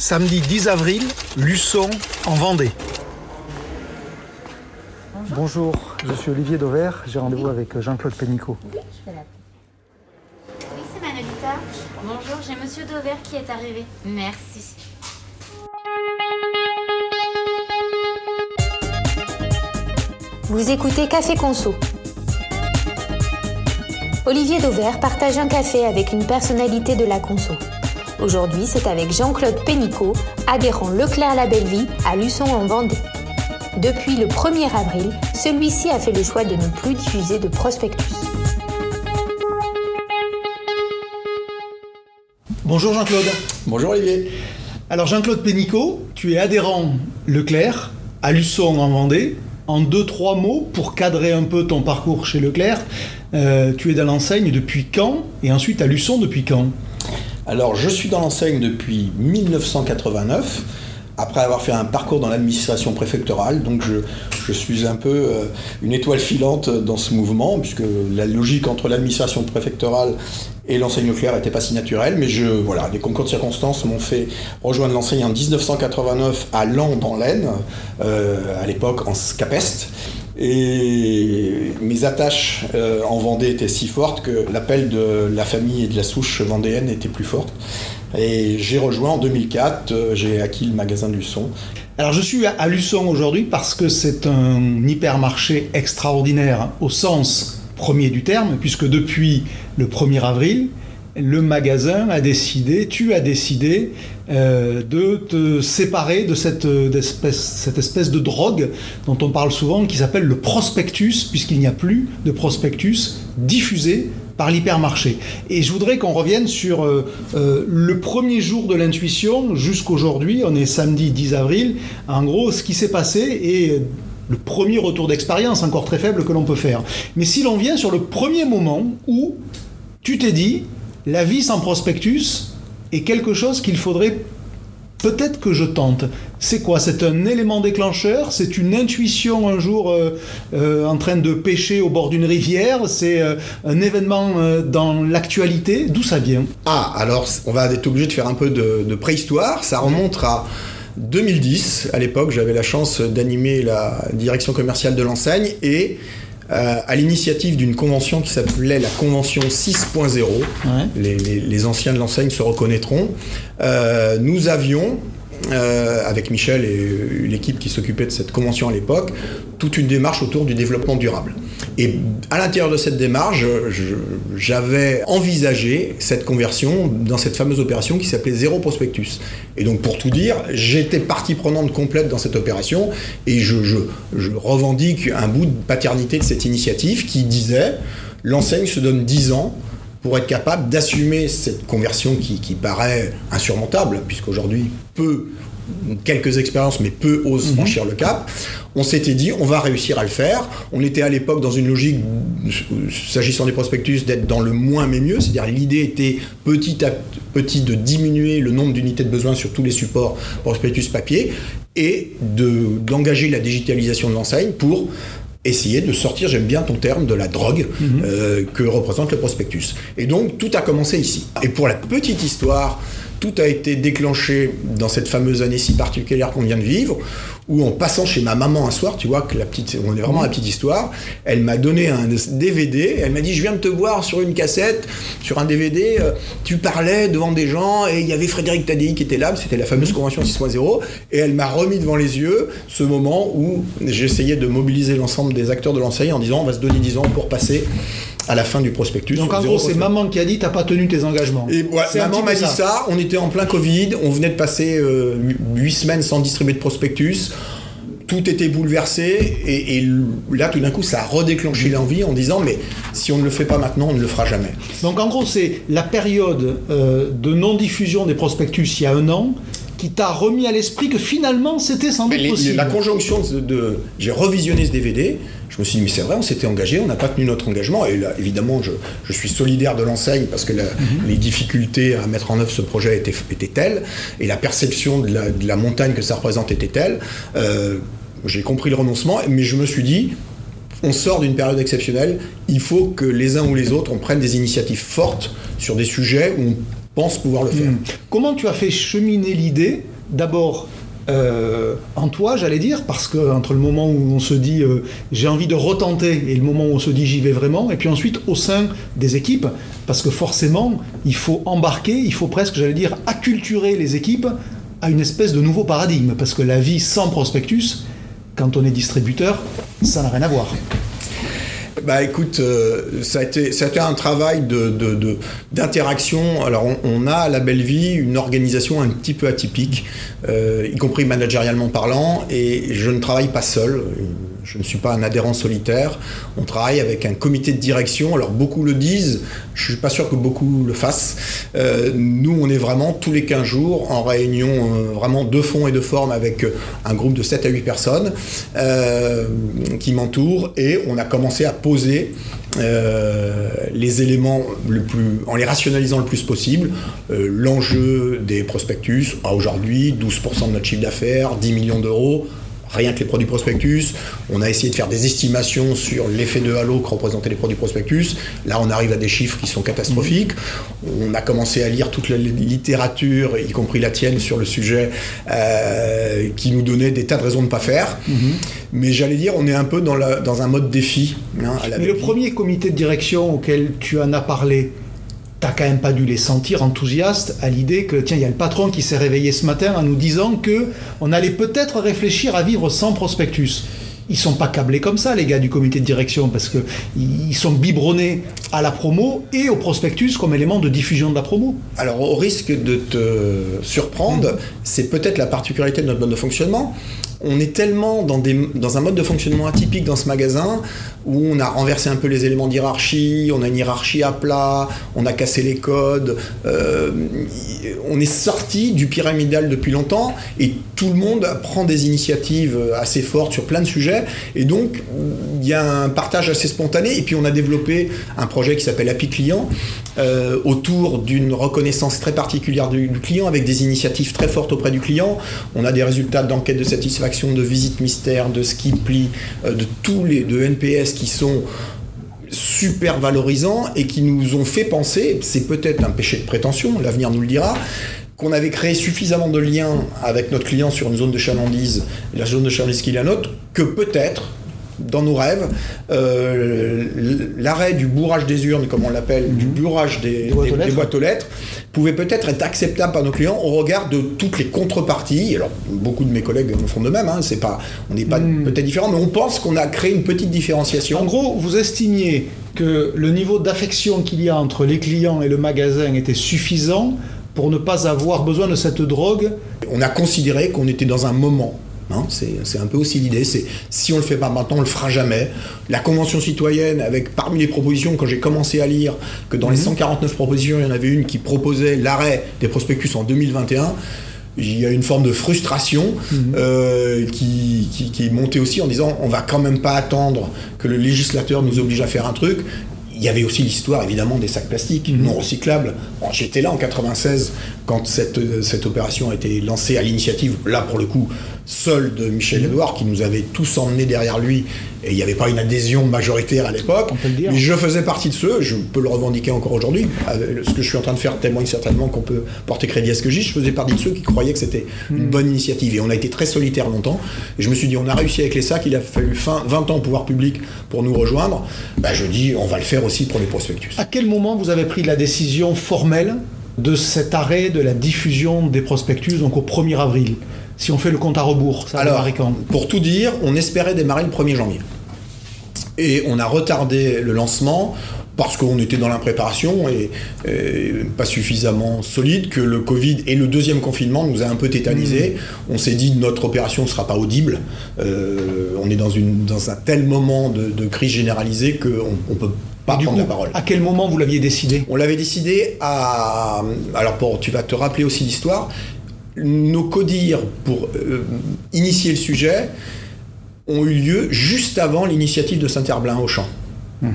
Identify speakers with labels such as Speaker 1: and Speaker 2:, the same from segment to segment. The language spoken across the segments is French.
Speaker 1: Samedi 10 avril, Luçon, en Vendée.
Speaker 2: Bonjour, je suis Olivier Dauvert, j'ai rendez-vous avec Jean-Claude Pénicaud.
Speaker 3: Oui, c'est Manolita. Bonjour, j'ai Monsieur Dauvert qui est arrivé. Merci.
Speaker 4: Vous écoutez Café Conso. Olivier Dauvert partage un café avec une personnalité de la conso. Aujourd'hui, c'est avec Jean-Claude Pénicaud, adhérent Leclerc La Belle Vie à Luçon en Vendée. Depuis le 1er avril, celui-ci a fait le choix de ne plus diffuser de prospectus.
Speaker 1: Bonjour Jean-Claude.
Speaker 5: Bonjour Olivier.
Speaker 1: Alors Jean-Claude Pénicaud, tu es adhérent Leclerc à Luçon en Vendée. En deux, trois mots pour cadrer un peu ton parcours chez Leclerc, euh, tu es dans l'enseigne depuis quand et ensuite à Luçon depuis quand?
Speaker 5: Alors je suis dans l'enseigne depuis 1989 après avoir fait un parcours dans l'administration préfectorale, donc je, suis un peu euh, une étoile filante dans ce mouvement, puisque la logique entre l'administration préfectorale et l'enseigne nucléaire n'était pas si naturelle, mais je, voilà, des concours de circonstances m'ont fait rejoindre l'enseigne en 1989 à Lan dans l'Aisne, euh, à l'époque en Scapest. Et mes attaches euh, en Vendée étaient si fortes que l'appel de la famille et de la souche vendéenne était plus forte. Et j'ai rejoint en 2004, euh, j'ai acquis le magasin Luçon.
Speaker 1: Alors je suis à Luçon aujourd'hui parce que c'est un hypermarché extraordinaire hein, au sens premier du terme, puisque depuis le 1er avril, le magasin a décidé, tu as décidé euh, de te séparer de cette, espèce, cette espèce de drogue dont on parle souvent, qui s'appelle le prospectus, puisqu'il n'y a plus de prospectus diffusé par l'hypermarché. Et je voudrais qu'on revienne sur euh, euh, le premier jour de l'intuition jusqu'aujourd'hui, on est samedi 10 avril, en gros ce qui s'est passé et le premier retour d'expérience encore très faible que l'on peut faire. Mais si l'on vient sur le premier moment où tu t'es dit, la vie sans prospectus est quelque chose qu'il faudrait peut-être que je tente. C'est quoi? C'est un élément déclencheur? C'est une intuition un jour euh, euh, en train de pêcher au bord d'une rivière? C'est euh, un événement dans l'actualité? D'où ça vient?
Speaker 5: Ah, alors on va être obligé de faire un peu de, de préhistoire. Ça remonte à 2010. À l'époque, j'avais la chance d'animer la direction commerciale de l'enseigne et euh, à l'initiative d'une convention qui s'appelait la Convention 6.0, ouais. les, les, les, anciens de l'enseigne se reconnaîtront, euh, nous avions, euh, avec Michel et l'équipe qui s'occupait de cette convention à l'époque, toute une démarche autour du développement durable. Et à l'intérieur de cette démarche, j'avais envisagé cette conversion dans cette fameuse opération qui s'appelait Zéro Prospectus. Et donc, pour tout dire, j'étais partie prenante complète dans cette opération et je, je, revendique un bout de paternité de cette initiative qui disait l'enseigne se donne 10 ans pour être capable d'assumer cette conversion qui, qui paraît insurmontable, puisqu'aujourd'hui, peu quelques expériences, mais peu osent franchir le cap. On s'était dit, on va réussir à le faire. On était à l'époque dans une logique, s'agissant des prospectus, d'être dans le moins mais mieux. C'est-à-dire l'idée était petit à petit de diminuer le nombre d'unités de besoin sur tous les supports prospectus papier et d'engager la digitalisation de l'enseigne pour essayer de sortir, j'aime bien ton terme, de la drogue -hmm. euh, que représente le prospectus. Et donc tout a commencé ici. Et pour la petite histoire, tout a été déclenché dans cette fameuse année si particulière qu'on vient de vivre, où en passant chez ma maman un soir, tu vois que la petite, on est vraiment à la petite histoire, elle m'a donné un DVD, elle m'a dit je viens de te voir sur une cassette, sur un DVD, euh, tu parlais devant des gens et il y avait Frédéric Tadei qui était là, c'était la fameuse convention 6.0, et elle m'a remis devant les yeux ce moment où j'essayais de mobiliser l'ensemble des acteurs de l'enseigne en disant on va se donner 10 ans pour passer à la fin du prospectus.
Speaker 1: Donc en gros, c'est maman qui a dit t'as pas tenu tes engagements.
Speaker 5: Et maman m'a dit ça. ça. On était en plein Covid, on venait de passer euh, 8 semaines sans distribuer de prospectus. Tout était bouleversé et, et là tout d'un coup ça a redéclenché l'envie en disant mais si on ne le fait pas maintenant on ne le fera jamais.
Speaker 1: Donc en gros c'est la période euh, de non-diffusion des prospectus il y a un an qui t'a remis à l'esprit que finalement c'était sans doute
Speaker 5: les,
Speaker 1: possible.
Speaker 5: La conjonction de, de j'ai revisionné ce DVD, je me suis dit mais c'est vrai on s'était engagé, on n'a pas tenu notre engagement et là évidemment je, je suis solidaire de l'enseigne parce que la, mm -hmm. les difficultés à mettre en œuvre ce projet étaient, étaient telles et la perception de la, de la, montagne que ça représente était telle. Euh, j'ai compris le renoncement mais je me suis dit on sort d'une période exceptionnelle, il faut que les uns ou les autres on prenne des initiatives fortes sur des sujets où on pense pouvoir le faire.
Speaker 1: Hmm. Comment tu as fait cheminer l'idée D'abord euh, en toi, j'allais dire, parce que entre le moment où on se dit euh, j'ai envie de retenter et le moment où on se dit j'y vais vraiment, et puis ensuite au sein des équipes, parce que forcément il faut embarquer, il faut presque, j'allais dire, acculturer les équipes à une espèce de nouveau paradigme, parce que la vie sans prospectus, quand on est distributeur, ça n'a rien à voir.
Speaker 5: Bah écoute, euh, ça, a été, un travail d'interaction. Alors on, on, a à la belle vie une organisation un petit peu atypique, euh, y compris managérialement parlant, et je ne travaille pas seul. Je ne suis pas un adhérent solitaire. On travaille avec un comité de direction. Alors beaucoup le disent, je suis pas sûr que beaucoup le fassent. Euh, nous, on est vraiment tous les 15 jours en réunion euh, vraiment de fond et de forme avec un groupe de 7 à 8 personnes euh, qui m'entourent et on a commencé à poser euh, les éléments le plus, en les rationalisant le plus possible. Euh, L'enjeu des prospectus, à aujourd'hui, 12% de notre chiffre d'affaires, 10 millions d'euros, rien que les produits prospectus. On a essayé de faire des estimations sur l'effet de halo que représentaient les produits prospectus. Là, on arrive à des chiffres qui sont catastrophiques. On a commencé à lire toute la littérature, y compris la tienne, sur le sujet, euh, qui nous donnait des tas de raisons de ne pas faire. Mm -hmm. Mais j'allais dire, on est un peu dans, la, dans un mode défi.
Speaker 1: Hein, Mais le premier comité de direction auquel tu en as parlé, t'as quand même pas dû les sentir enthousiastes à l'idée que tiens il y a le patron qui s'est réveillé ce matin en nous disant que on allait peut-être réfléchir à vivre sans prospectus. Ils sont pas câblés comme ça les gars du comité de direction parce que ils sont biberonnés à la promo et au prospectus comme élément de diffusion de la promo.
Speaker 5: Alors au risque de te surprendre, mmh. c'est peut-être la particularité de notre mode de fonctionnement on est tellement dans, des, dans, un mode de fonctionnement atypique dans ce magasin où on a renversé un peu les éléments d'hierarchie, on a une hiérarchie à plat, on a cassé les codes, euh, on est sorti du pyramidal depuis longtemps et tout le monde prend des initiatives assez fortes sur plein de sujets et donc il y a un partage assez spontané et puis on a développé un projet qui s'appelle Happy Client euh, autour d'une reconnaissance très particulière du, client avec des initiatives très fortes auprès du client. On a des résultats d'enquête de satisfaction, de visite mystère, de skiply, euh, de tous les de NPS qui sont super valorisants et qui nous ont fait penser, c'est peut-être un péché de prétention, l'avenir nous le dira, qu'on avait créé suffisamment de liens avec notre client sur une zone de chalandise, la zone de chalandise qui est la nôtre, que peut-être dans nos rêves, euh, l'arrêt du bourrage des urnes, comme on l'appelle, mmh. du bourrage des, des, boîtes, des, des boîtes aux lettres, pouvait peut-être être acceptable par nos clients au regard de toutes les contreparties. Alors, beaucoup de mes collègues en font de même, hein, c'est pas, on n'est pas mmh. peut-être différents, mais on pense qu'on a créé une petite différenciation.
Speaker 1: En gros, vous estimiez que le niveau d'affection qu'il y a entre les clients et le magasin était suffisant pour ne pas avoir besoin de cette drogue?
Speaker 5: On a considéré qu'on était dans un moment Hein, c'est un peu aussi l'idée, c'est si on le fait pas maintenant, on le fera jamais. La Convention citoyenne, avec parmi les propositions, quand j'ai commencé à lire que dans mmh. les 149 propositions, il y en avait une qui proposait l'arrêt des prospectus en 2021, il y a une forme de frustration mmh. euh, qui, qui, qui, est montée aussi en disant on va quand même pas attendre que le législateur nous oblige à faire un truc. Il y avait aussi l'histoire évidemment des sacs plastiques mmh. non recyclables. Bon, J'étais là en 96 quand cette, cette opération a été lancée à l'initiative, là pour le coup, seul de Michel Edouard, qui nous avait tous emmenés derrière lui, et il n'y avait pas une adhésion majoritaire à l'époque. Mais je faisais partie de ceux, je peux le revendiquer encore aujourd'hui. Ce que je suis en train de faire témoigne certainement qu'on peut porter crédit à ce que je dis. Je faisais partie de ceux qui croyaient que c'était une bonne initiative. Et on a été très solitaire longtemps. Et je me suis dit, on a réussi avec les sacs, il a fallu fin, 20 ans au pouvoir public pour nous rejoindre. Ben, je dis, on va le faire aussi pour les prospectus.
Speaker 1: À quel moment vous avez pris la décision formelle de cet arrêt de la diffusion des prospectus, donc au 1er avril? Si on fait le compte à rebours, ça
Speaker 5: Alors, quand pour tout dire, on espérait démarrer le 1er janvier. Et on a retardé le lancement parce qu'on était dans l'impréparation et, et, pas suffisamment solide, que le Covid et le deuxième confinement nous a un peu tétanisé. Mmh. On s'est dit notre opération ne sera pas audible. Euh, on est dans, une, dans un tel moment de, de crise généralisée qu'on ne peut pas
Speaker 1: du
Speaker 5: prendre
Speaker 1: coup,
Speaker 5: la parole.
Speaker 1: À quel moment vous l'aviez décidé?
Speaker 5: On l'avait décidé à... Alors pour, tu vas te rappeler aussi l'histoire nos codires pour euh, initier le sujet ont eu lieu juste avant l'initiative de Saint-Herblain au champ.
Speaker 1: Mmh.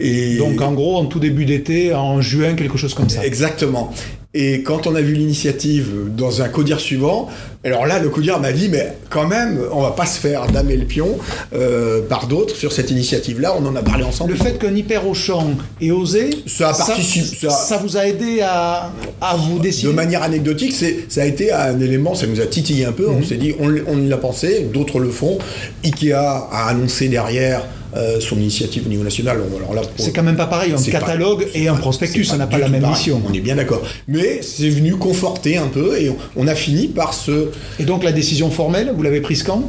Speaker 1: Et... Donc en gros, en tout début d'été, en juin, quelque chose comme ça.
Speaker 5: Exactement. Et quand on a vu l'initiative dans un codir suivant, alors là, le codir m'a dit, mais quand même, on va pas se faire damer le pion euh, par d'autres sur cette initiative-là. On en a parlé ensemble.
Speaker 1: Le fait qu'un hyper Auchan ait osé,
Speaker 5: Ça participe-
Speaker 1: ça,
Speaker 5: ça-
Speaker 1: ça vous a aidé à, à vous décider
Speaker 5: De manière anecdotique, ça a été un élément, ça nous a titillé un peu. On s'est dit, on, on l'a pensé, d'autres le font. Ikea a annoncé derrière euh, son initiative au niveau national.
Speaker 1: C'est quand même pas pareil, un
Speaker 5: pas-
Speaker 1: catalogue et un prospectus, ça n'a pas la même
Speaker 5: pareil.
Speaker 1: mission.
Speaker 5: On est bien d'accord. Mais c'est venu conforter un peu et on, on a fini par se.
Speaker 1: Et donc la décision formelle, vous l'avez prise quand?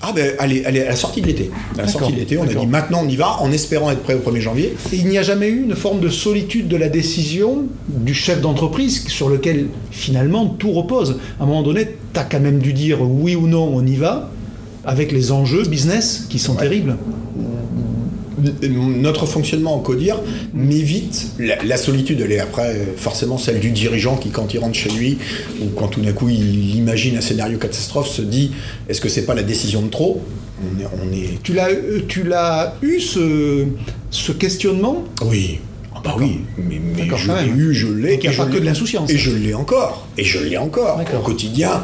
Speaker 5: Ah ben, allez, allez, à la sortie de l'été. À la sortie de l'été, on a dit maintenant on y va en espérant être prêt au 1er janvier.
Speaker 1: Et il n'y a jamais eu une forme de solitude de la décision du chef d'entreprise sur lequel finalement tout repose. À un moment donné, tu as quand même dû dire oui ou non, on y va, avec les enjeux business qui sont terribles.
Speaker 5: Notre fonctionnement en codir m'évite la, la solitude. Elle est après euh, forcément celle du dirigeant qui, quand il rentre chez lui, ou quand tout d'un coup il imagine un scénario catastrophe, se dit est-ce que c'est pas la décision de trop? On est, on est-
Speaker 1: Tu l'as, euh, tu l'as eu ce, ce questionnement?
Speaker 5: Oui. Ah bah oui, mais, mais je l'ai eu, je l'ai.
Speaker 1: Donc il y a
Speaker 5: et
Speaker 1: pas
Speaker 5: je
Speaker 1: que de l'insouciance.
Speaker 5: Et je l'ai encore. Et je l'ai encore. Au quotidien,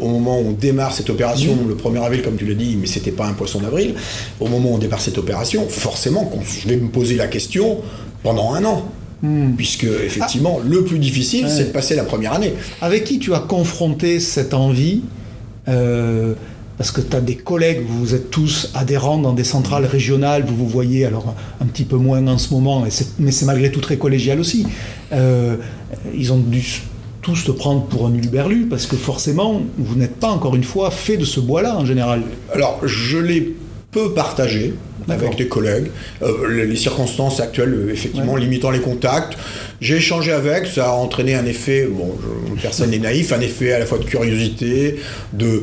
Speaker 5: au moment où on démarre cette opération,
Speaker 1: Mmh.
Speaker 5: le 1er avril, comme tu l'as dit, mais c'était pas un poisson d'avril, au moment où on démarre cette opération, forcément, je vais me poser la question pendant un an. Puisque, effectivement, le plus difficile.
Speaker 1: Ouais.
Speaker 5: c'est de passer la première année.
Speaker 1: Avec qui tu as confronté cette envie euh, Parce que tu as des collègues, vous êtes tous adhérents dans des centrales régionales, vous vous voyez, alors un petit peu moins en ce moment, mais c'est malgré tout très collégial aussi. Euh, ils ont dû tous te prendre pour un parce que forcément, vous n'êtes pas, encore une fois, fait de ce bois-là en général.
Speaker 5: Alors, je l'ai peu partagé. Avec des collègues. Euh, les- circonstances actuelles, euh, effectivement, limitant les contacts. J'ai échangé avec, ça a entraîné un effet, bon, je- personne n'est naïf, un effet à la fois de curiosité, de,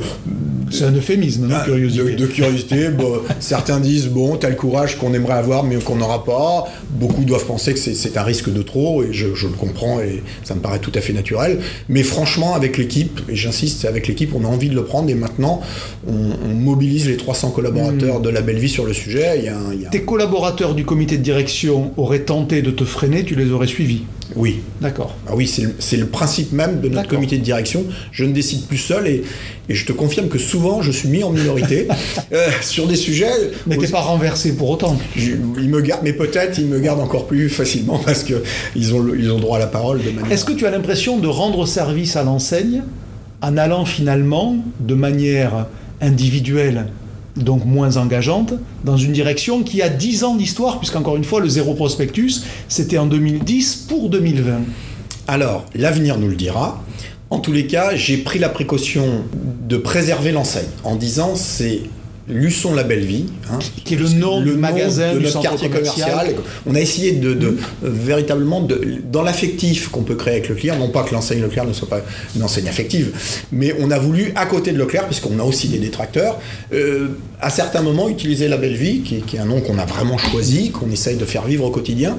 Speaker 1: C'est un euphémisme, non
Speaker 5: Ah,
Speaker 1: curiosité.
Speaker 5: De, de curiosité. Bon, certains disent, bon, t'as le courage qu'on aimerait avoir, mais qu'on n'aura pas. Beaucoup doivent penser que c'est- un risque de trop, et je, je le comprends, et ça me paraît tout à fait naturel. Mais franchement, avec l'équipe, et j'insiste, avec l'équipe, on a envie de le prendre, et maintenant, on, on mobilise les 300 collaborateurs
Speaker 1: Hmm.
Speaker 5: de la Belle Vie sur le sujet. Il y a un- il y a un-
Speaker 1: Tes collaborateurs du comité de direction auraient tenté de te freiner, tu les aurais suivis.
Speaker 5: Oui.
Speaker 1: D'accord.
Speaker 5: Ah oui, c'est le, principe même de notre comité de direction. Je ne décide plus seul et, et je te confirme que souvent je suis mis en minorité euh, sur des sujets.
Speaker 1: Mais t'es pas renversé pour autant.
Speaker 5: Je- ils me gardent, mais peut-être ils me gardent encore plus facilement parce que ils ont, le- ils ont droit à la parole de manière.
Speaker 1: Est-ce que tu as l'impression de rendre service à l'enseigne en allant finalement de manière individuelle, donc moins engageante, dans une direction qui a 10 ans d'histoire, puisqu'encore une fois, le zéro prospectus, c'était en 2010 pour 2020.
Speaker 5: Alors, l'avenir nous le dira. En tous les cas, j'ai pris la précaution de préserver l'enseigne en disant c'est Luçon la belle vie, hein,
Speaker 1: Qui est le nom du magasin,
Speaker 5: de notre quartier
Speaker 1: commercial. Mmh.
Speaker 5: commercial. On a essayé de, de- euh, véritablement de, dans l'affectif qu'on peut créer avec Leclerc, non pas que l'enseigne Leclerc ne soit pas une enseigne affective, mais on a voulu à côté de Leclerc, puisqu'on a aussi des détracteurs, euh, à certains moments utiliser la belle vie, qui, qui est un nom qu'on a vraiment choisi, qu'on essaye de faire vivre au quotidien,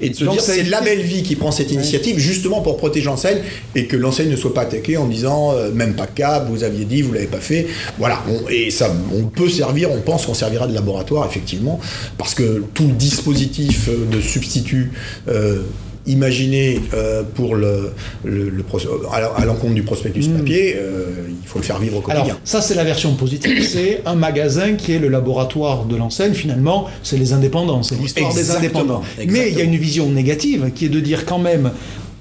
Speaker 5: et de se
Speaker 1: Donc
Speaker 5: dire c'est la belle vie qui prend cette initiative justement pour protéger l'enseigne et que l'enseigne ne soit pas attaquée en disant euh, même pas cap, vous aviez dit, vous l'avez pas fait. Voilà, on- et ça, on peut servir, on pense qu'on servira de laboratoire effectivement, parce que tout le dispositif euh, de substitut euh, imaginé euh, pour le, le- le pros- à l'encontre du prospectus papier, euh, il faut le faire vivre au quotidien.
Speaker 1: Alors, ça, c'est la version positive. C'est un magasin qui est le laboratoire de l'enseigne. Finalement, c'est les indépendants, c'est l'histoire des
Speaker 5: Exactement,
Speaker 1: indépendants. Mais il y a une vision négative qui est de dire quand même,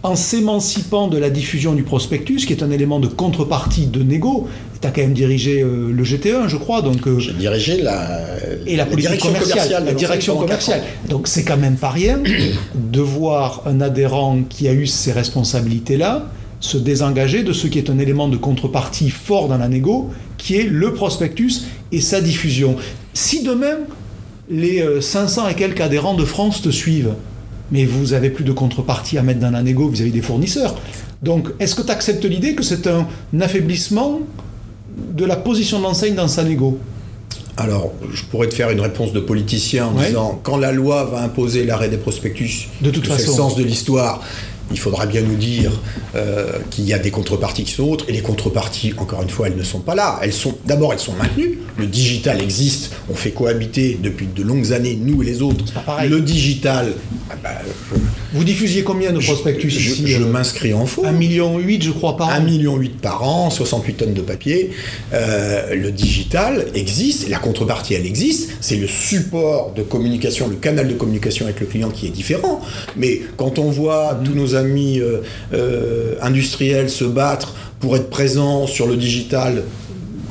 Speaker 1: en s'émancipant de la diffusion du prospectus, qui est un élément de contrepartie de négo, tu as quand même dirigé euh, le GT1, je crois, donc... euh,
Speaker 5: J'ai dirigé la,
Speaker 1: et la politique
Speaker 5: direction
Speaker 1: commerciale, la direction commerciale. Donc c'est quand même pas rien de voir un adhérent qui a eu ces responsabilités-là se désengager de ce qui est un élément de contrepartie fort dans la négo, qui est le prospectus et sa diffusion. Si demain les euh, 500 et quelques adhérents de France te suivent, mais vous avez plus de contrepartie à mettre dans la négo vis-à-vis des fournisseurs. Donc, est-ce que tu acceptes l'idée que c'est un affaiblissement de la position de l'enseigne dans sa négo?
Speaker 5: Alors, je pourrais te faire une réponse de politicien en
Speaker 1: Ouais.
Speaker 5: disant quand la loi va imposer l'arrêt des prospectus,
Speaker 1: De toute
Speaker 5: c'est le
Speaker 1: façon.
Speaker 5: sens de l'histoire, il faudra bien nous dire euh, qu'il y a des contreparties qui sont autres. Et les contreparties, encore une fois, elles ne sont pas là. Elles sont d'abord, elles sont maintenues. Le digital existe. On fait cohabiter depuis de longues années, nous et les autres. Le digital.
Speaker 1: Ah bah, Vous diffusiez combien de prospectus
Speaker 5: je,
Speaker 1: ici
Speaker 5: Je, m'inscris en faux.
Speaker 1: 1,8 million, je crois, par an.
Speaker 5: 1,8 million par an, 68 tonnes de papier. Euh, le digital existe. La contrepartie, elle existe. C'est le support de communication, le canal de communication avec le client qui est différent. Mais quand on voit mmh. tous nos amis euh, euh, industriels se battre pour être présents sur le digital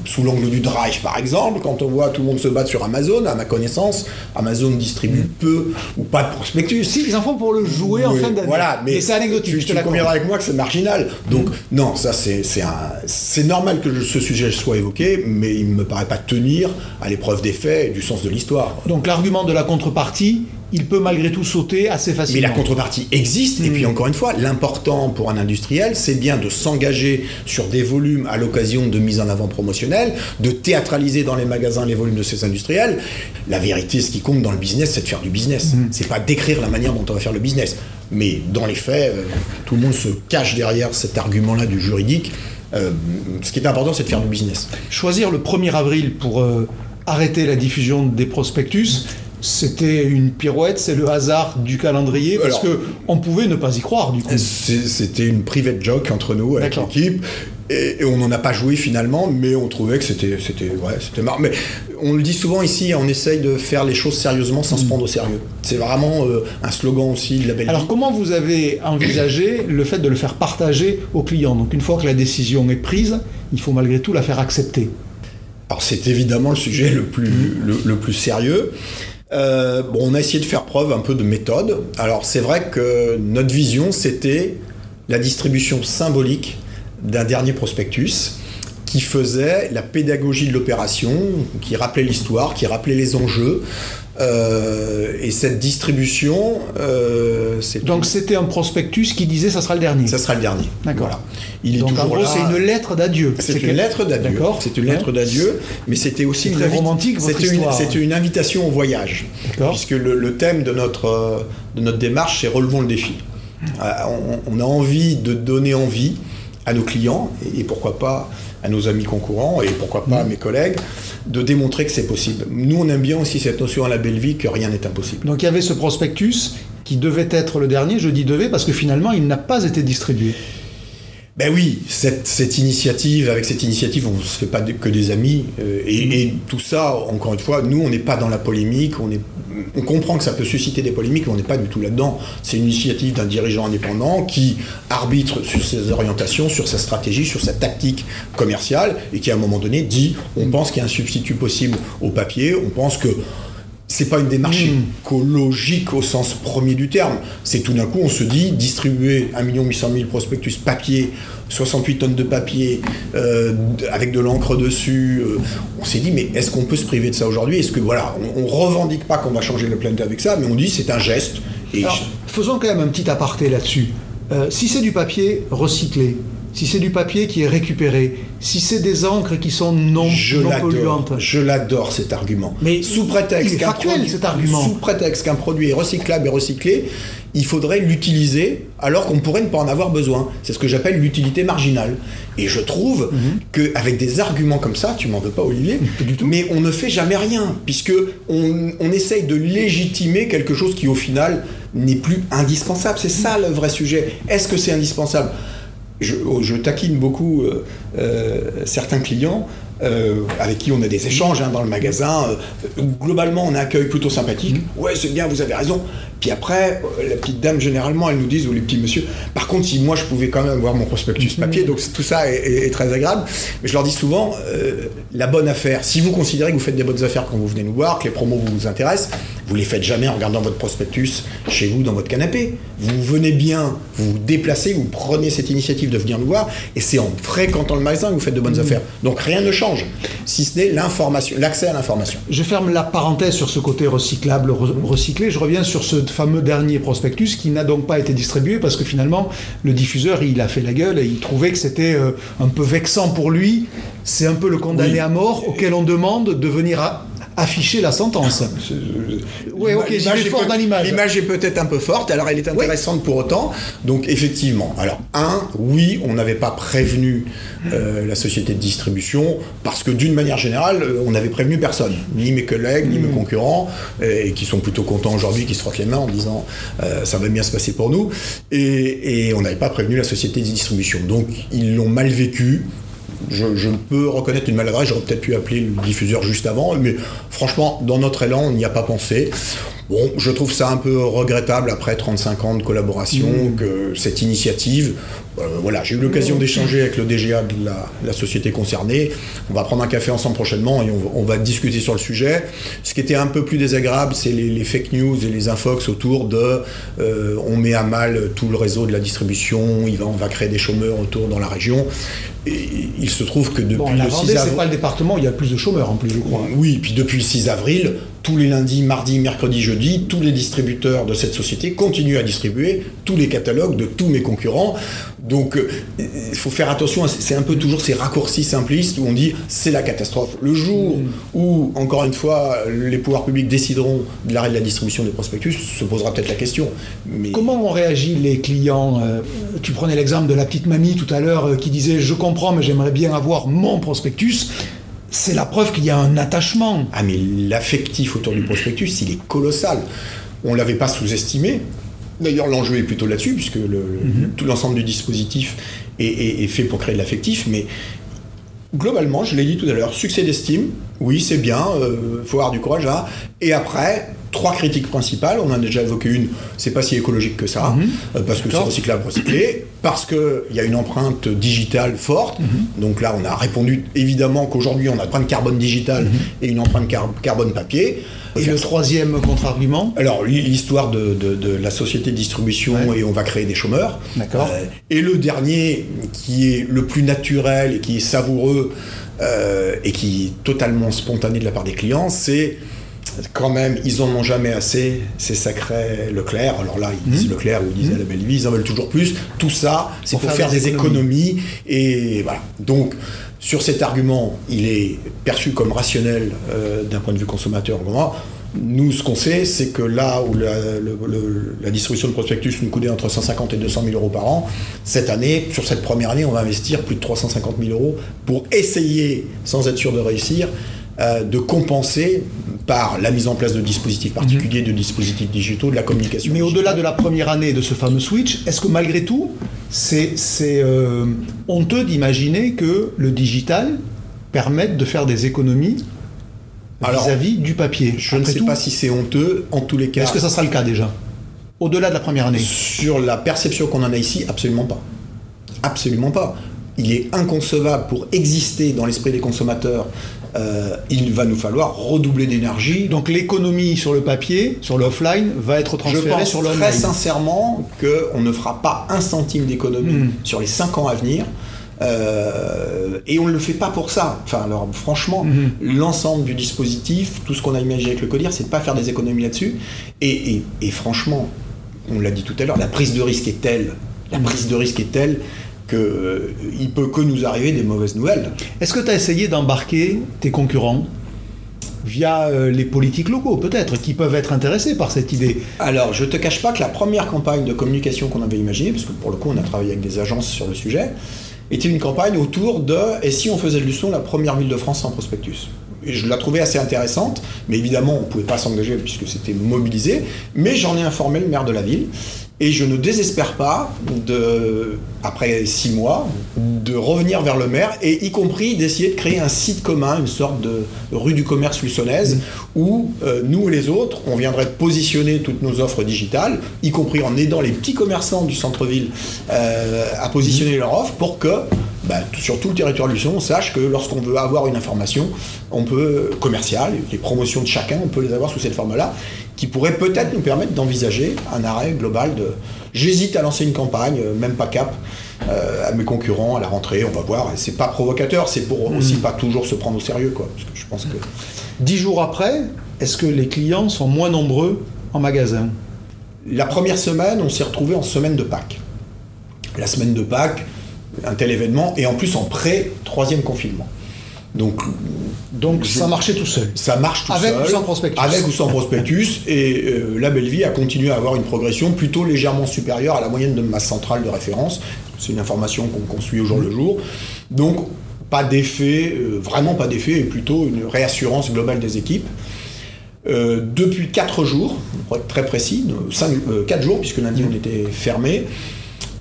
Speaker 5: sous l'angle du drive par exemple, quand on voit tout le monde se battre sur Amazon, à ma connaissance, Amazon distribue mm. peu ou pas de prospectus.
Speaker 1: Si, ils en font pour le jouer en fin d'année.
Speaker 5: Voilà, mais c'est anecdotique. Tu, tu conviendras avec moi que c'est marginal. Donc, mm. non, ça c'est normal que ce sujet soit évoqué, mais il ne me paraît pas tenir à l'épreuve des faits et du sens de l'histoire.
Speaker 1: Donc, l'argument de la contrepartie, il peut malgré tout sauter assez facilement.
Speaker 5: Mais la contrepartie existe, et puis hmm. encore une fois, l'important pour un industriel, c'est bien de s'engager sur des volumes à l'occasion de mise en avant promotionnelle, de théâtraliser dans les magasins les volumes de ces industriels. La vérité, ce qui compte dans le business, c'est de faire du business. Hmm. C'est pas d'écrire la manière dont on va faire le business. Mais dans les faits, euh, tout le monde se cache derrière cet argument-là du juridique. Euh, ce qui est important, c'est de faire du business.
Speaker 1: Choisir le 1er avril pour euh, arrêter la diffusion des prospectus, c'était une pirouette, c'est le hasard du calendrier, parce qu'on on pouvait ne pas y croire du coup.
Speaker 5: C'était une private joke entre nous avec l'équipe. Et, on n'en a pas joué finalement, mais on trouvait que c'était c'était ouais, c'était marrant. Mais on le dit souvent ici, on essaye de faire les choses sérieusement sans se mm. prendre au sérieux. C'est vraiment euh, un slogan aussi de la belle
Speaker 1: Alors comment vous avez envisagé le fait de le faire partager aux clients? Donc une fois que la décision est prise, il faut malgré tout la faire accepter.
Speaker 5: Alors c'est évidemment le sujet le plus, mm. le plus sérieux. Euh, bon, on a essayé de faire preuve un peu de méthode. Alors c'est vrai que notre vision, c'était la distribution symbolique d'un dernier prospectus qui faisait la pédagogie de l'opération, qui rappelait l'histoire, qui rappelait les enjeux, euh, et cette distribution,
Speaker 1: euh, c'est donc c'était un prospectus qui disait ça sera le dernier.
Speaker 5: Ça sera le dernier.
Speaker 1: D'accord. Il est donc toujours en gros, c'est une lettre d'adieu.
Speaker 5: C'est une lettre d'adieu. D'accord. C'est une lettre d'adieu, mais c'était aussi
Speaker 1: très romantique.
Speaker 5: C'était une, c'était une invitation au voyage, puisque le, thème de notre de notre démarche, c'est relevons le défi. Euh, on, a envie de donner envie à nos clients et, pourquoi pas à nos amis concurrents et pourquoi pas à mm. mes collègues de démontrer que c'est possible. Nous, on aime bien aussi cette notion à la belle vie que rien n'est impossible.
Speaker 1: Donc il y avait ce prospectus qui devait être le dernier, je dis devait parce que finalement il n'a pas été distribué.
Speaker 5: Ben oui, cette, initiative, avec cette initiative, on ne se fait pas que des amis. Euh, et, tout ça, encore une fois, nous, on n'est pas dans la polémique. On, est, on comprend que ça peut susciter des polémiques, mais on n'est pas du tout là-dedans. C'est une initiative d'un dirigeant indépendant qui arbitre sur ses orientations, sur sa stratégie, sur sa tactique commerciale, et qui, à un moment donné, dit on pense qu'il y a un substitut possible au papier, on pense que c'est pas une démarche hmm. écologique au sens premier du terme. C'est tout d'un coup, on se dit, distribuer 1 800 000 prospectus papier, 68 tonnes de papier, euh, avec de l'encre dessus, euh, on s'est dit, mais est-ce qu'on peut se priver de ça aujourd'hui? Est-ce que, voilà, on, revendique pas qu'on va changer le planète avec ça, mais on dit c'est un geste.
Speaker 1: Et faisons quand même un petit aparté là-dessus. Euh, si c'est du papier recyclé, si c'est du papier qui est récupéré, si c'est des encres qui sont non, je polluantes.
Speaker 5: Je l'adore cet argument. Mais sous prétexte qu'un produit,
Speaker 1: cet argument.
Speaker 5: Sous prétexte qu'un produit est recyclable et recyclé, il faudrait l'utiliser alors qu'on pourrait ne pas en avoir besoin. C'est ce que j'appelle l'utilité marginale. Et je trouve mhm. qu'avec des arguments comme ça, tu m'en veux pas Olivier, du tout. mais on ne fait jamais rien, puisque on, on essaye de légitimer quelque chose qui au final n'est plus indispensable. C'est ça le vrai sujet. Est-ce que c'est indispensable? Oh, je, taquine beaucoup euh, euh, certains clients euh, avec qui on a des échanges hein, dans le magasin. globalement, on a un accueil plutôt sympathique. Mmh. Ouais, c'est bien, vous avez raison. Puis après, la petite dame, généralement, elle nous dit, ou les petits monsieur, par contre, si moi je pouvais quand même avoir mon prospectus mmh. papier, donc tout ça est, très agréable. Mais je leur dis souvent, la bonne affaire, si vous considérez que vous faites des bonnes affaires quand vous venez nous voir, que les promos vous intéressent, vous les faites jamais en regardant votre prospectus chez vous dans votre canapé. Vous venez bien, vous vous déplacez, vous prenez cette initiative de venir nous voir, et c'est en fréquentant le magasin que vous faites de bonnes mmh. affaires. Donc rien ne change, si ce n'est l'information, l'accès à l'information.
Speaker 1: Je ferme la parenthèse sur ce côté recyclable, recyclé. Je reviens sur ce fameux dernier prospectus qui n'a donc pas été distribué parce que finalement le diffuseur il a fait la gueule et il trouvait que c'était euh, un peu vexant pour lui. C'est un peu le condamné à mort auquel on demande de venir à afficher la sentence. Oui, ok, j'y vais fort dans l'image.
Speaker 5: L'image est peut-être un peu forte, alors elle est intéressante pour autant. Donc effectivement, alors un, oui, on n'avait pas prévenu euh, la société de distribution parce que d'une manière générale, euh, on n'avait prévenu personne, ni mes collègues, ni mes mm. concurrents, et qui sont plutôt contents aujourd'hui, qui se frottent les mains en disant euh, ça va bien se passer pour nous, et, et on n'avait pas prévenu la société de distribution. Donc ils l'ont mal vécu, je, peux reconnaître une maladresse, j'aurais peut-être pu appeler le diffuseur juste avant, mais franchement, dans notre élan, on n'y a pas pensé. Bon, je trouve ça un peu regrettable après 35 ans de collaboration mm. que cette initiative. Euh, voilà, j'ai eu l'occasion d'échanger avec le DGA de la, société concernée. On va prendre un café ensemble prochainement et on, va discuter sur le sujet. Ce qui était un peu plus désagréable, c'est les, fake news et les infox autour de euh, on met à mal tout le réseau de la distribution, il va, on va créer des chômeurs autour dans la région. Et il se trouve que depuis bon,
Speaker 1: la le 6 avril. c'est pas le département, il y a plus de chômeurs en plus, je crois.
Speaker 5: Oui, puis depuis le 6 avril, tous les lundis, mardis, mercredis, jeudi, tous les distributeurs de cette société continuent à distribuer tous les catalogues de tous mes concurrents. Donc euh, il faut faire attention, c'est un peu toujours ces raccourcis simplistes où on dit c'est la catastrophe. Le jour mm. où, encore une fois, les pouvoirs publics décideront de l'arrêt de la distribution des prospectus, se posera peut-être la question.
Speaker 1: Mais... Comment ont réagi les clients euh, Tu prenais l'exemple de la petite mamie tout à l'heure euh, qui disait je comprends mais j'aimerais bien avoir mon prospectus c'est la preuve qu'il y a un attachement.
Speaker 5: Ah mais l'affectif autour du prospectus, il est colossal. On ne l'avait pas sous-estimé. D'ailleurs, l'enjeu est plutôt là-dessus, puisque mhm. tout l'ensemble du dispositif est, fait pour créer de l'affectif. Mais globalement, je l'ai dit tout à l'heure, succès d'estime, oui, c'est bien, il euh, faut avoir du courage là. Et après, trois critiques principales. On en a déjà évoqué une, c'est pas si écologique que ça, mhm. euh, parce que c'est recyclable, recyclé, parce qu'il y a une empreinte digitale forte. Mhm. Donc là, on a répondu évidemment qu'aujourd'hui, on a une empreinte carbone digitale mhm. et une empreinte carbone papier.
Speaker 1: Et le troisième contre-argument?
Speaker 5: Alors, l'histoire de, la société de distribution et on va créer des chômeurs.
Speaker 1: D'accord. Euh,
Speaker 5: et le dernier, qui est le plus naturel et qui est savoureux euh, et qui est totalement spontané de la part des clients, c'est quand même, ils en ont jamais assez, c'est sacré Leclerc. Alors là, ils disent mmh. Leclerc ou ils disent mmh. la belle vie, ils en veulent toujours plus. Tout ça, c'est pour, faire, des, économies. Et voilà. Donc, sur cet argument, il est perçu comme rationnel euh, d'un point de vue consommateur. Nous, ce qu'on sait, c'est que là où la, distribution de prospectus nous coûtait entre 150 et 200 000 euros par an, cette année, sur cette première année, on va investir plus de 350 000 euros pour essayer, sans être sûr de réussir, euh, de compenser par la mise en place de dispositifs particuliers, de dispositifs digitaux, de la communication.
Speaker 1: Mais au-delà de la première année de ce fameux switch, est-ce que malgré tout, c'est euh, honteux d'imaginer que le digital permette de faire des économies vis-à-vis du papier
Speaker 5: Je ne sais pas si c'est honteux, en tous les cas.
Speaker 1: Est-ce que ça sera le cas déjà Au-delà de la première année
Speaker 5: Sur la perception qu'on en a ici, absolument pas. Absolument pas. Il est inconcevable pour exister dans l'esprit des consommateurs euh, il va nous falloir redoubler d'énergie.
Speaker 1: Donc l'économie sur le papier, sur l'offline, va être transférée sur l'online.
Speaker 5: Je pense très sincèrement qu'on ne fera pas un centime d'économie hmm. sur les 5 ans à venir. Euh, et on ne le fait pas pour ça. Enfin, alors franchement, hmm. l'ensemble du dispositif, tout ce qu'on a imaginé avec le CODIR, c'est de pas faire des économies là-dessus. Et, et, franchement, on l'a dit tout à l'heure, la prise de risque est telle, la hmm. prise de risque est telle qu'il euh, peut que nous arriver des mauvaises nouvelles.
Speaker 1: Est-ce que tu as essayé d'embarquer tes concurrents via euh, les politiques locaux, peut-être, qui peuvent être intéressés par cette idée?
Speaker 5: Alors, je ne te cache pas que la première campagne de communication qu'on avait imaginée, parce que pour le coup, on a travaillé avec des agences sur le sujet, était une campagne autour de et si on faisait de Luçon la première ville de France sans prospectus? Et je la trouvais assez intéressante, mais évidemment on ne pouvait pas s'engager puisque c'était mobilisé, mais j'en ai informé le maire de la ville, et je ne désespère pas, de, après six mois, de revenir vers le maire et y compris d'essayer de créer un site commun, une sorte de rue du commerce luçonnaise, où euh, nous et les autres, on viendrait positionner toutes nos offres digitales, y compris en aidant les petits commerçants du centre-ville euh, à positionner leurs offres pour que bah, sur tout le territoire de Luçon, on sache que lorsqu'on veut avoir une information, on peut commerciale, les promotions de chacun, on peut les avoir sous cette forme-là qui pourrait peut-être nous permettre d'envisager un arrêt global de. J'hésite à lancer une campagne, euh, même pas cap, euh, à mes concurrents à la rentrée, on va voir. C'est pas provocateur, c'est pour aussi hmm. pas toujours se prendre au sérieux, quoi. Parce que je pense que.
Speaker 1: Dix jours après, est-ce que les clients sont moins nombreux en magasin?
Speaker 5: La première semaine, on s'est retrouvé en semaine de Pâques. La semaine de Pâques, un tel événement, et en plus en pré-troisième confinement. Donc,
Speaker 1: Donc
Speaker 5: je-
Speaker 1: ça marchait tout seul.
Speaker 5: ça marche tout
Speaker 1: Avec
Speaker 5: seul.
Speaker 1: ou sans prospectus.
Speaker 5: Avec ou sans prospectus. Et euh, la Bellevie a continué à avoir une progression plutôt légèrement supérieure à la moyenne de masse centrale de référence. C'est une information qu'on qu'on suit au jour le jour. Donc, pas d'effet, euh, vraiment pas d'effet, et plutôt une réassurance globale des équipes. Euh, depuis 4 jours, pour être très précis, 4 jours, puisque lundi on était fermé,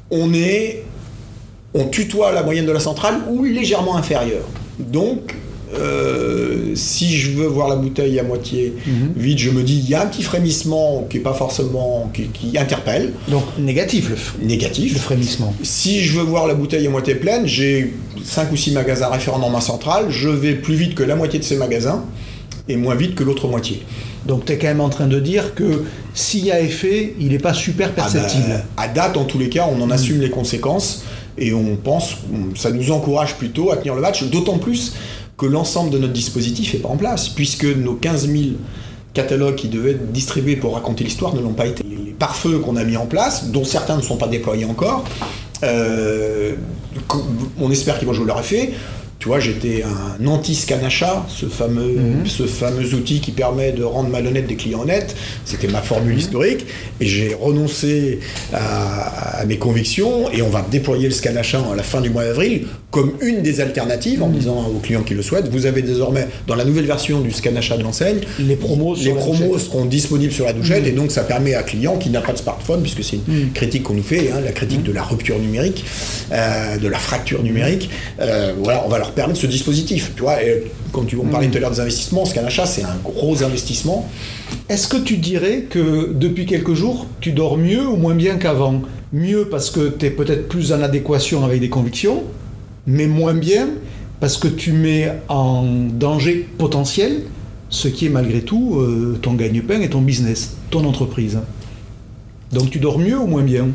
Speaker 5: on est. On tutoie la moyenne de la centrale ou légèrement inférieure. Donc, euh, si je veux voir la bouteille à moitié vide, je me dis il y a un petit frémissement qui est pas forcément. qui, qui interpelle,
Speaker 1: Donc négatif le,
Speaker 5: négatif.
Speaker 1: le frémissement.
Speaker 5: Si je veux voir la bouteille à moitié pleine, j'ai 5 ou 6 magasins référents dans ma centrale, je vais plus vite que la moitié de ces magasins et moins vite que l'autre moitié.
Speaker 1: Donc tu es quand même en train de dire que s'il y a effet, il n'est pas super
Speaker 5: Ah
Speaker 1: perceptible.
Speaker 5: bah, à date, en tous les cas, on en assume les conséquences et on pense, ça nous encourage plutôt à tenir le match, d'autant plus que l'ensemble de notre dispositif n'est pas en place, puisque nos 15 000 catalogues qui devaient être distribués pour raconter l'histoire ne l'ont pas été. Les pare-feux qu'on a mis en place, dont certains ne sont pas déployés encore, euh, on espère qu'ils vont jouer leur effet. Tu vois, j'étais un anti-scan achat, ce fameux, ce fameux outil qui permet de rendre malhonnête des clients honnêtes. C'était ma formule historique. Et j'ai renoncé à, à mes convictions. Et on va déployer le scan achat à la fin du mois d'avril comme une des alternatives en disant aux clients qui le souhaitent, vous avez désormais, dans la nouvelle version du scan achat de l'enseigne,
Speaker 1: Les promos
Speaker 5: les seront disponibles sur la douchette et donc ça permet à un client qui n'a pas de smartphone, puisque c'est une critique qu'on nous fait, hein, la critique de la rupture numérique, euh, de la fracture numérique, euh, voilà, on va leur permettre ce dispositif. Tu vois, et comme tu on parlait tout à l'heure des investissements, qu'un achat, c'est un gros investissement.
Speaker 1: Est-ce que tu dirais que depuis quelques jours, tu dors mieux ou moins bien qu'avant? Mieux parce que tu es peut-être plus en adéquation avec des convictions, mais moins bien parce que tu mets en danger potentiel ce qui est malgré tout euh, ton gagne-pain et ton business, ton entreprise. Donc tu dors mieux ou moins bien?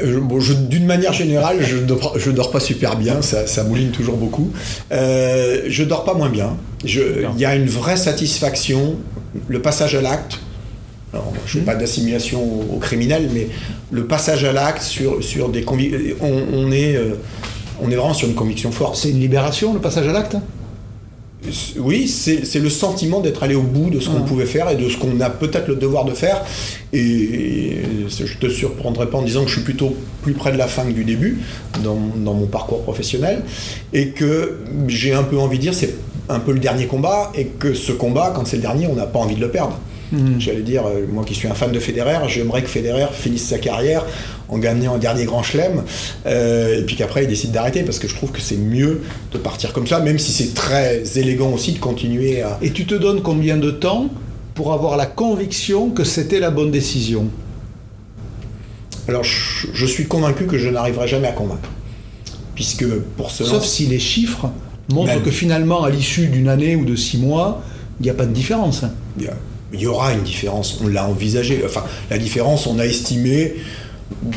Speaker 5: Euh, bon, D'une manière générale, je dors, je dors pas super bien, ça, ça mouline toujours beaucoup. Euh, je dors pas moins bien. Il y a une vraie satisfaction, le passage à l'acte. Alors, je ne fais pas d'assimilation au, au criminel, mais le passage à l'acte sur, sur des. On, on est, euh, on est vraiment sur une conviction forte.
Speaker 1: C'est une libération, le passage à l'acte?
Speaker 5: Oui, c'est le sentiment d'être allé au bout de ce qu'on
Speaker 1: Ah.
Speaker 5: pouvait faire et de ce qu'on a peut-être le devoir de faire. Et, et je te surprendrai pas en disant que je suis plutôt plus près de la fin que du début dans, dans mon parcours professionnel et que j'ai un peu envie de dire c'est un peu le dernier combat et que ce combat, quand c'est le dernier, on n'a pas envie de le perdre. J'allais dire, euh, moi qui suis un fan de Federer, j'aimerais que Federer finisse sa carrière en gagnant un dernier grand chelem, euh, et puis qu'après il décide d'arrêter, parce que je trouve que c'est mieux de partir comme ça, même si c'est très élégant aussi de continuer à...
Speaker 1: Et tu te donnes combien de temps pour avoir la conviction que c'était la bonne décision?
Speaker 5: Alors je, je suis convaincu que je n'arriverai jamais à convaincre. Puisque pour cela...
Speaker 1: Sauf si les chiffres montrent que finalement, à l'issue d'une année ou de six mois, il n'y a pas de différence.
Speaker 5: Il y aura une différence, on l'a envisagé. Enfin, la différence, on a estimé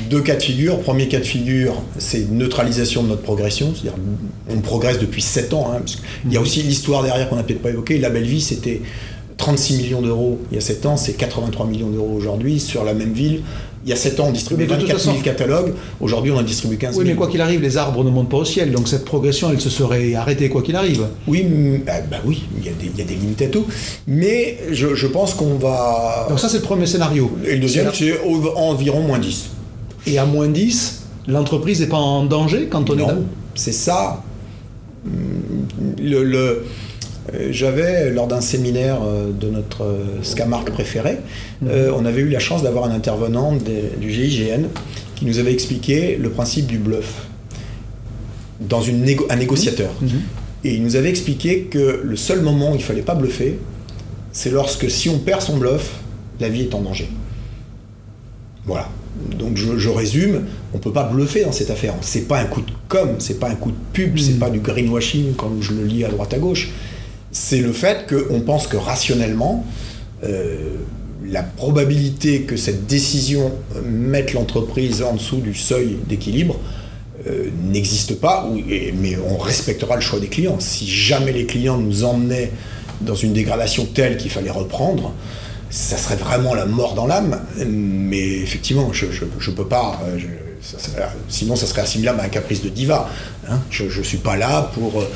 Speaker 5: deux cas de figure. Premier cas de figure, c'est neutralisation de notre progression, c'est-à-dire on progresse depuis 7 ans. hein, parce Il y a aussi l'histoire derrière qu'on n'a peut-être pas évoquée. La belle vie, c'était 36 millions d'euros il y a 7 ans, c'est 83 millions d'euros aujourd'hui sur la même ville. Il y a 7 ans, on distribuait
Speaker 1: Mais de toute
Speaker 5: 24 000
Speaker 1: façon-
Speaker 5: catalogues. Aujourd'hui, on en distribue 15 000.
Speaker 1: Oui, mais quoi qu'il arrive, les arbres ne montent pas au ciel, donc cette progression, elle se serait arrêtée quoi qu'il arrive.
Speaker 5: Oui, ah, bah oui, il y, a des- il y a des limites à tout. Mais je, je pense qu'on va.
Speaker 1: Donc ça, c'est le premier scénario.
Speaker 5: Et le deuxième, c'est environ moins 10.
Speaker 1: Et à moins 10, l'entreprise n'est pas en danger quand on est dans...
Speaker 5: c'est ça. Le, le- euh, J'avais, lors d'un séminaire euh, de notre euh, Scamark préféré, euh, on avait eu la chance d'avoir un intervenant des- du GIGN qui nous avait expliqué le principe du bluff dans une négo- un négociateur. Et il nous avait expliqué que le seul moment où il ne fallait pas bluffer, c'est lorsque si on perd son bluff, la vie est en danger. Voilà. Donc je, je résume, on peut pas bluffer dans cette affaire. C'est pas un coup de com, c'est pas un coup de pub, c'est pas du greenwashing comme je le lis à droite à gauche. C'est le fait qu'on pense que rationnellement, euh, la probabilité que cette décision mette l'entreprise en dessous du seuil d'équilibre euh, n'existe pas, mais on respectera le choix des clients. Si jamais les clients nous emmenaient dans une dégradation telle qu'il fallait reprendre, ça serait vraiment la mort dans l'âme. Mais effectivement, je ne peux pas. euh, je- ça serait- sinon, ça serait assimilable à un caprice de diva. hein. Je ne suis pas là pour. euh,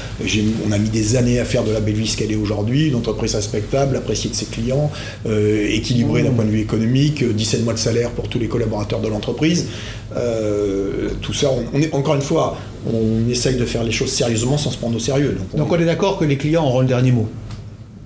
Speaker 5: on a mis des années à faire de la belle vie ce qu'elle est aujourd'hui, une entreprise respectable, appréciée de ses clients, euh, équilibrée d'un point de vue économique, euh, 17 mois de salaire pour tous les collaborateurs de l'entreprise. Euh, tout ça, on, on est, encore une fois, on essaye de faire les choses sérieusement sans se prendre au sérieux. Donc, on-
Speaker 1: Donc on est d'accord que les clients auront le dernier mot.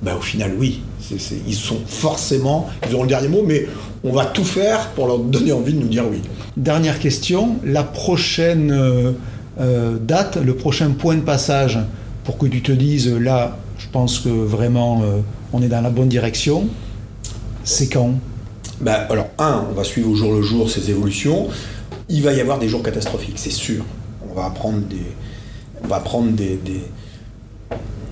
Speaker 5: bah, au final, oui. Ils sont forcément, ils auront le dernier mot, mais on va tout faire pour leur donner envie de nous dire oui.
Speaker 1: Dernière question, la prochaine euh, euh, date, le prochain point de passage pour que tu te dises là, je pense que vraiment euh, on est dans la bonne direction, c'est quand?
Speaker 5: Bah, alors, un, on va suivre au jour le jour ces évolutions. Il va y avoir des jours catastrophiques, c'est sûr. On va prendre des, on va des,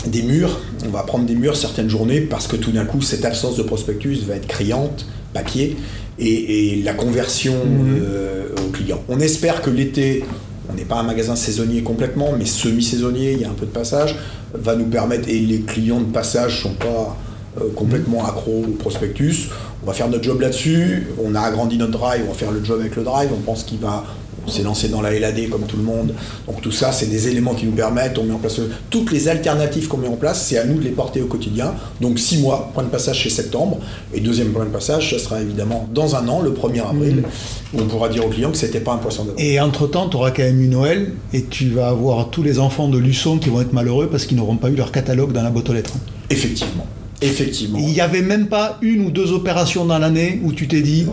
Speaker 5: des murs. On va prendre des murs certaines journées parce que tout d'un coup, cette absence de prospectus va être criante, papier, et, et la conversion euh, au client. On espère que l'été, on n'est pas un magasin saisonnier complètement, mais semi-saisonnier, il y a un peu de passage, va nous permettre, et les clients de passage sont pas euh, complètement accros au prospectus. On va faire notre job là-dessus. On a agrandi notre drive, on va faire le job avec le drive. On pense qu'il va. On s'est lancé dans la LAD comme tout le monde. Donc tout ça, c'est des éléments qui nous permettent. On met en place le- toutes les alternatives qu'on met en place. C'est à nous de les porter au quotidien. Donc six mois, point de passage chez septembre. Et deuxième point de passage, ce sera évidemment dans un an, le 1er avril, où on pourra dire aux clients que c'était pas un poisson d'avril.
Speaker 1: Et entre-temps, tu auras quand même eu Noël et tu vas avoir tous les enfants de Luçon qui vont être malheureux parce qu'ils n'auront pas eu leur catalogue dans la boîte aux lettres.
Speaker 5: Effectivement. Effectivement.
Speaker 1: Il n'y avait même pas une ou deux opérations dans l'année où tu t'es dit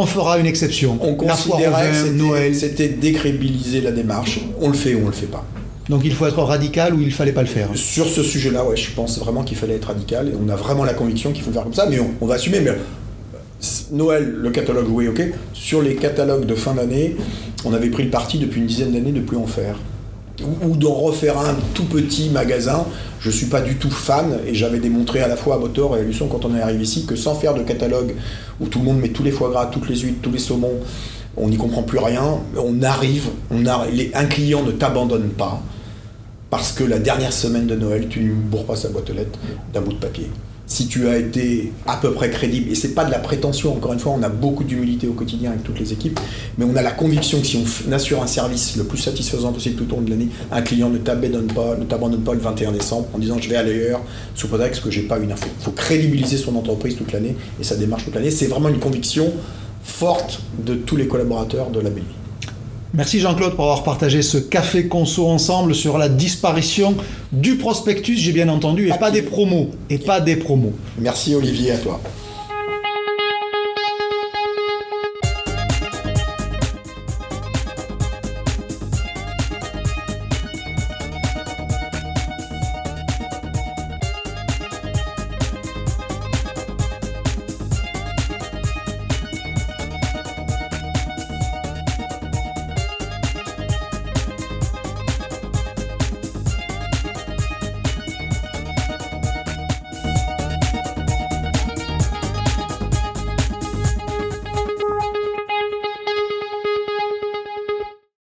Speaker 1: on fera une exception.
Speaker 5: On
Speaker 1: La
Speaker 5: considérait que
Speaker 1: Noël.
Speaker 5: c'était- décrédibiliser la démarche. On le fait ou on le fait pas.
Speaker 1: Donc il faut être radical ou il fallait pas le faire.
Speaker 5: Sur ce sujet-là, ouais, je pense vraiment qu'il fallait être radical et on a vraiment la conviction qu'il faut faire comme ça, mais on, on va assumer. Mais euh, Noël, le catalogue, oui, ok. Sur les catalogues de fin d'année, on avait pris le parti depuis une dizaine d'années de plus en faire. Ou, d'en refaire un tout petit magasin. Je suis pas du tout fan et j'avais démontré à la fois à Botor et à Luçon quand on est arrivé ici que sans faire de catalogue où tout le monde met tous les foie gras, toutes les huîtres, tous les saumons, on n'y comprend plus rien. On arrive, on a, les- un client ne t'abandonne pas parce que la dernière semaine de Noël, tu ne bourres pas sa boîte aux lettres d'un bout de papier. Si tu as été à peu près crédible, et c'est pas de la prétention, encore une fois, on a beaucoup d'humilité au quotidien avec toutes les équipes, mais on a la conviction que si on assure un service le plus satisfaisant possible tout au long de l'année, un client ne t'abandonne pas, le 21 décembre en disant je vais aller ailleurs sous prétexte que j'ai pas une info. Il faut crédibiliser son entreprise toute l'année et sa démarche toute l'année. C'est vraiment une conviction forte de tous les collaborateurs de la Vie.
Speaker 1: Merci Jean-Claude pour avoir partagé ce café conso ensemble sur la disparition du prospectus, j'ai bien entendu, et pas des promos. Et pas des promos.
Speaker 5: Merci Olivier, à toi.